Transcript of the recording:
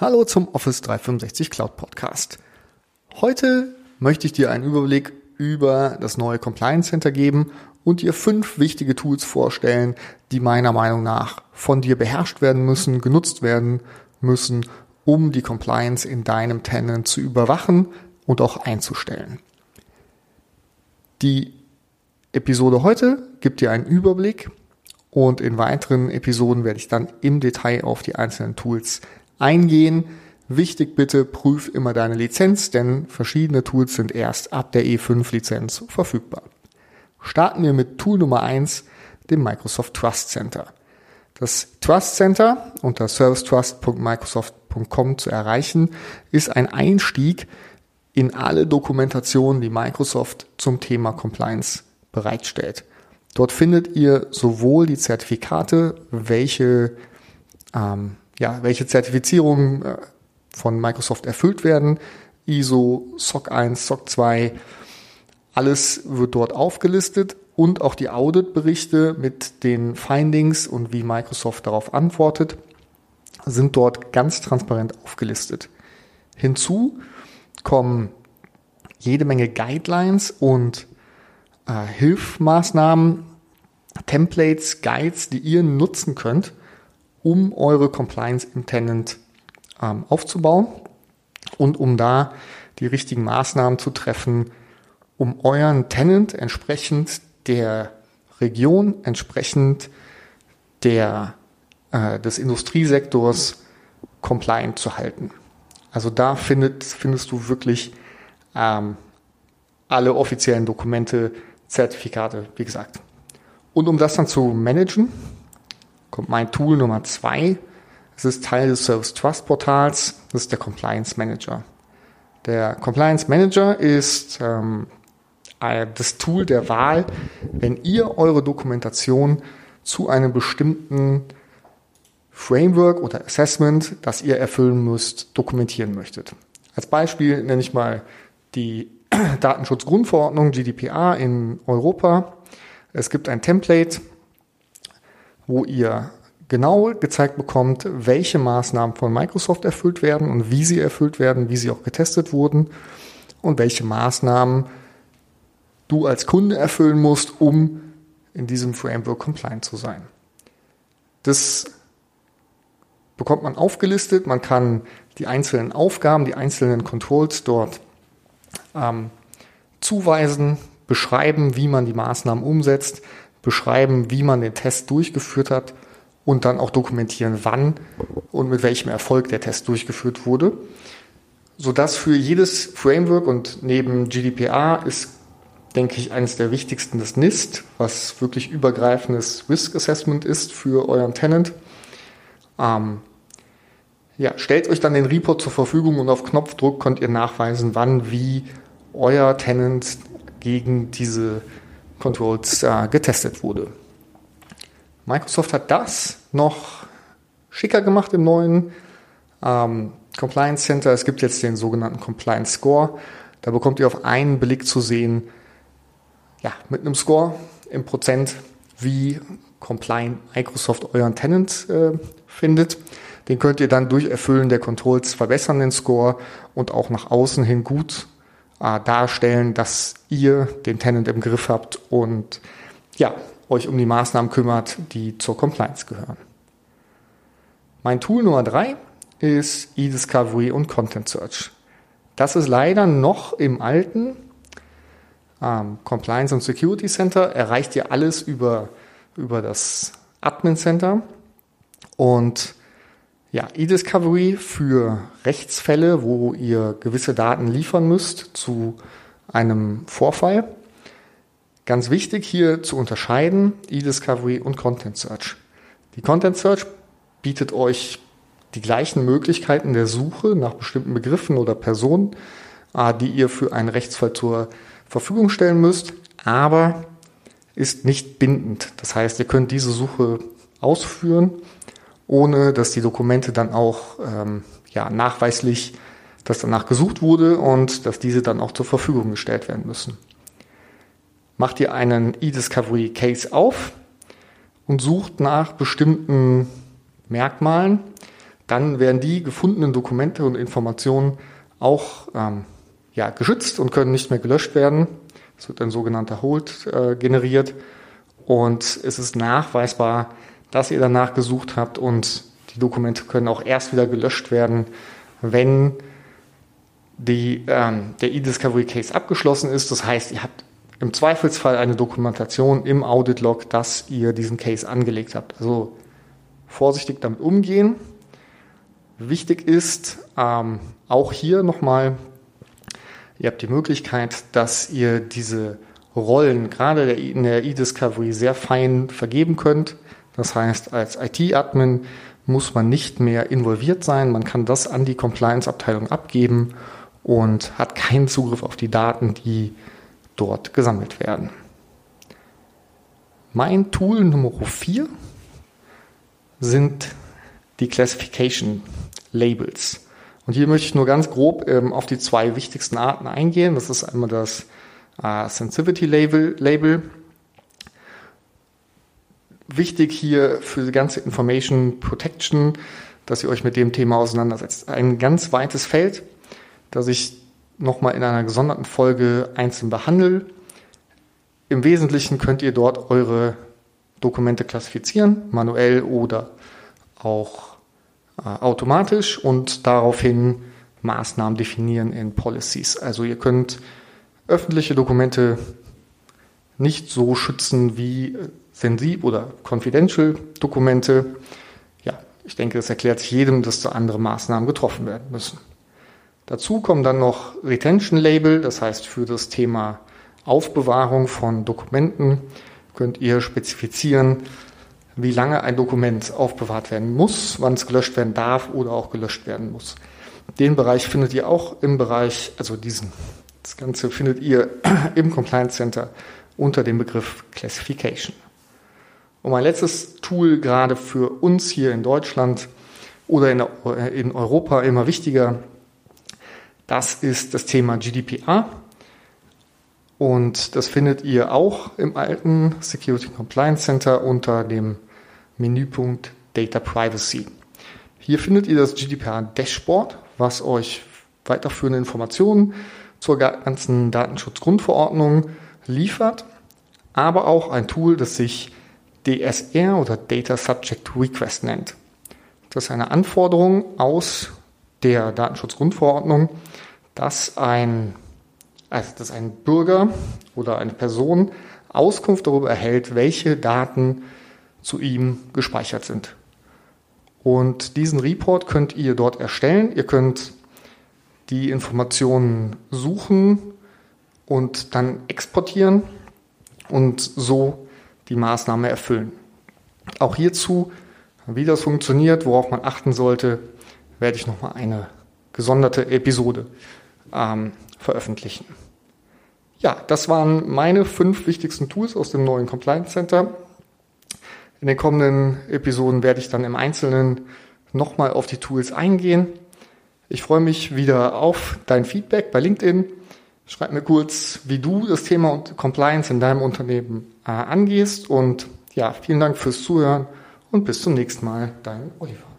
Hallo zum Office 365 Cloud Podcast. Heute möchte ich dir einen Überblick über das neue Compliance Center geben und dir fünf wichtige Tools vorstellen, die meiner Meinung nach von dir beherrscht werden müssen, genutzt werden müssen, um die Compliance in deinem Tenant zu überwachen und auch einzustellen. Die Episode heute gibt dir einen Überblick und in weiteren Episoden werde ich dann im Detail auf die einzelnen Tools eingehen. Wichtig bitte, prüf immer deine Lizenz, denn verschiedene Tools sind erst ab der E5-Lizenz verfügbar. Starten wir mit Tool Nummer eins, dem Microsoft Trust Center. Das Trust Center unter servicetrust.microsoft.com zu erreichen, ist ein Einstieg in alle Dokumentationen, die Microsoft zum Thema Compliance bereitstellt. Dort findet ihr sowohl die Zertifikate, welche ähm, ja, welche Zertifizierungen äh, von Microsoft erfüllt werden. ISO, SOC 1, SOC 2, alles wird dort aufgelistet und auch die Auditberichte mit den Findings und wie Microsoft darauf antwortet, sind dort ganz transparent aufgelistet. Hinzu kommen jede Menge Guidelines und äh, Hilfmaßnahmen, Templates, Guides, die ihr nutzen könnt, um eure Compliance im Tenant ähm, aufzubauen und um da die richtigen Maßnahmen zu treffen, um euren Tenant entsprechend der Region, entsprechend der, äh, des Industriesektors compliant zu halten. Also da findet, findest du wirklich ähm, alle offiziellen Dokumente, Zertifikate, wie gesagt. Und um das dann zu managen, kommt mein Tool Nummer zwei. Es ist Teil des Service Trust Portals. Das ist der Compliance Manager. Der Compliance Manager ist ähm, äh, das Tool der Wahl, wenn ihr eure Dokumentation zu einem bestimmten Framework oder Assessment, das ihr erfüllen müsst, dokumentieren möchtet. Als Beispiel nenne ich mal die Datenschutzgrundverordnung GDPR in Europa. Es gibt ein Template, wo ihr genau gezeigt bekommt, welche Maßnahmen von Microsoft erfüllt werden und wie sie erfüllt werden, wie sie auch getestet wurden und welche Maßnahmen du als Kunde erfüllen musst, um in diesem Framework compliant zu sein. Das bekommt man aufgelistet. Man kann die einzelnen Aufgaben, die einzelnen Controls dort ähm, zuweisen, beschreiben, wie man die Maßnahmen umsetzt beschreiben, wie man den Test durchgeführt hat und dann auch dokumentieren, wann und mit welchem Erfolg der Test durchgeführt wurde, sodass für jedes Framework und neben GDPR ist, denke ich, eines der wichtigsten das NIST, was wirklich übergreifendes Risk Assessment ist für euren Tenant. Ähm, ja, stellt euch dann den Report zur Verfügung und auf Knopfdruck könnt ihr nachweisen, wann, wie euer Tenant gegen diese Controls äh, getestet wurde. Microsoft hat das noch schicker gemacht im neuen ähm, Compliance Center. Es gibt jetzt den sogenannten Compliance Score. Da bekommt ihr auf einen Blick zu sehen, ja, mit einem Score im Prozent, wie compliant Microsoft euren Tenant äh, findet. Den könnt ihr dann durch Erfüllen der Controls verbessern, den Score, und auch nach außen hin gut äh, darstellen, dass ihr den Tenant im Griff habt und ja, euch um die Maßnahmen kümmert, die zur Compliance gehören. Mein Tool Nummer drei ist eDiscovery und Content Search. Das ist leider noch im alten ähm, Compliance und Security Center. Erreicht ihr alles über, über das Admin Center. Und ja, eDiscovery für Rechtsfälle, wo ihr gewisse Daten liefern müsst zu einem Vorfall. Ganz wichtig hier zu unterscheiden, eDiscovery und Content Search. Die Content Search bietet euch die gleichen Möglichkeiten der Suche nach bestimmten Begriffen oder Personen, äh, die ihr für einen Rechtsfall zur Verfügung stellen müsst, aber ist nicht bindend. Das heißt, ihr könnt diese Suche ausführen ohne dass die Dokumente dann auch ähm, ja, nachweislich, dass danach gesucht wurde und dass diese dann auch zur Verfügung gestellt werden müssen. Macht ihr einen eDiscovery Case auf und sucht nach bestimmten Merkmalen, dann werden die gefundenen Dokumente und Informationen auch ähm, ja, geschützt und können nicht mehr gelöscht werden. Es wird ein sogenannter Hold äh, generiert und es ist nachweisbar, dass ihr danach gesucht habt und die Dokumente können auch erst wieder gelöscht werden, wenn die, ähm, der E-Discovery Case abgeschlossen ist. Das heißt, ihr habt im Zweifelsfall eine Dokumentation im Audit-Log, dass ihr diesen Case angelegt habt. Also vorsichtig damit umgehen. Wichtig ist ähm, auch hier nochmal, ihr habt die Möglichkeit, dass ihr diese Rollen gerade in der E-Discovery sehr fein vergeben könnt. Das heißt, als IT-Admin muss man nicht mehr involviert sein. Man kann das an die Compliance-Abteilung abgeben und hat keinen Zugriff auf die Daten, die dort gesammelt werden. Mein Tool Nummer 4 sind die Classification Labels. Und hier möchte ich nur ganz grob ähm, auf die zwei wichtigsten Arten eingehen. Das ist einmal das äh, Sensitivity Label, Label. Wichtig hier für die ganze Information Protection, dass ihr euch mit dem Thema auseinandersetzt. Ein ganz weites Feld, das ich nochmal in einer gesonderten Folge einzeln behandle. Im Wesentlichen könnt ihr dort eure Dokumente klassifizieren, manuell oder auch äh, automatisch und daraufhin Maßnahmen definieren in Policies. Also ihr könnt öffentliche Dokumente nicht so schützen wie sensib oder confidential Dokumente. Ja, ich denke, es erklärt sich jedem, dass da andere Maßnahmen getroffen werden müssen. Dazu kommen dann noch Retention Label, das heißt für das Thema Aufbewahrung von Dokumenten könnt ihr spezifizieren, wie lange ein Dokument aufbewahrt werden muss, wann es gelöscht werden darf oder auch gelöscht werden muss. Den Bereich findet ihr auch im Bereich, also diesen, das Ganze findet ihr im Compliance Center unter dem Begriff Classification. Und mein letztes Tool gerade für uns hier in Deutschland oder in, in Europa immer wichtiger, das ist das Thema GDPR. Und das findet ihr auch im alten Security Compliance Center unter dem Menüpunkt Data Privacy. Hier findet ihr das GDPR Dashboard, was euch weiterführende Informationen zur ganzen Datenschutzgrundverordnung liefert, aber auch ein Tool, das sich DSR oder Data Subject Request nennt. Das ist eine Anforderung aus der Datenschutzgrundverordnung, dass ein, also dass ein Bürger oder eine Person Auskunft darüber erhält, welche Daten zu ihm gespeichert sind. Und diesen Report könnt ihr dort erstellen. Ihr könnt die Informationen suchen und dann exportieren und so die Maßnahme erfüllen. Auch hierzu, wie das funktioniert, worauf man achten sollte, werde ich nochmal eine gesonderte Episode ähm, veröffentlichen. Ja, das waren meine fünf wichtigsten Tools aus dem neuen Compliance Center. In den kommenden Episoden werde ich dann im Einzelnen nochmal auf die Tools eingehen. Ich freue mich wieder auf dein Feedback bei LinkedIn. Schreib mir kurz, wie du das Thema Compliance in deinem Unternehmen äh, angehst. Und ja, vielen Dank fürs Zuhören und bis zum nächsten Mal. Dein Oliver.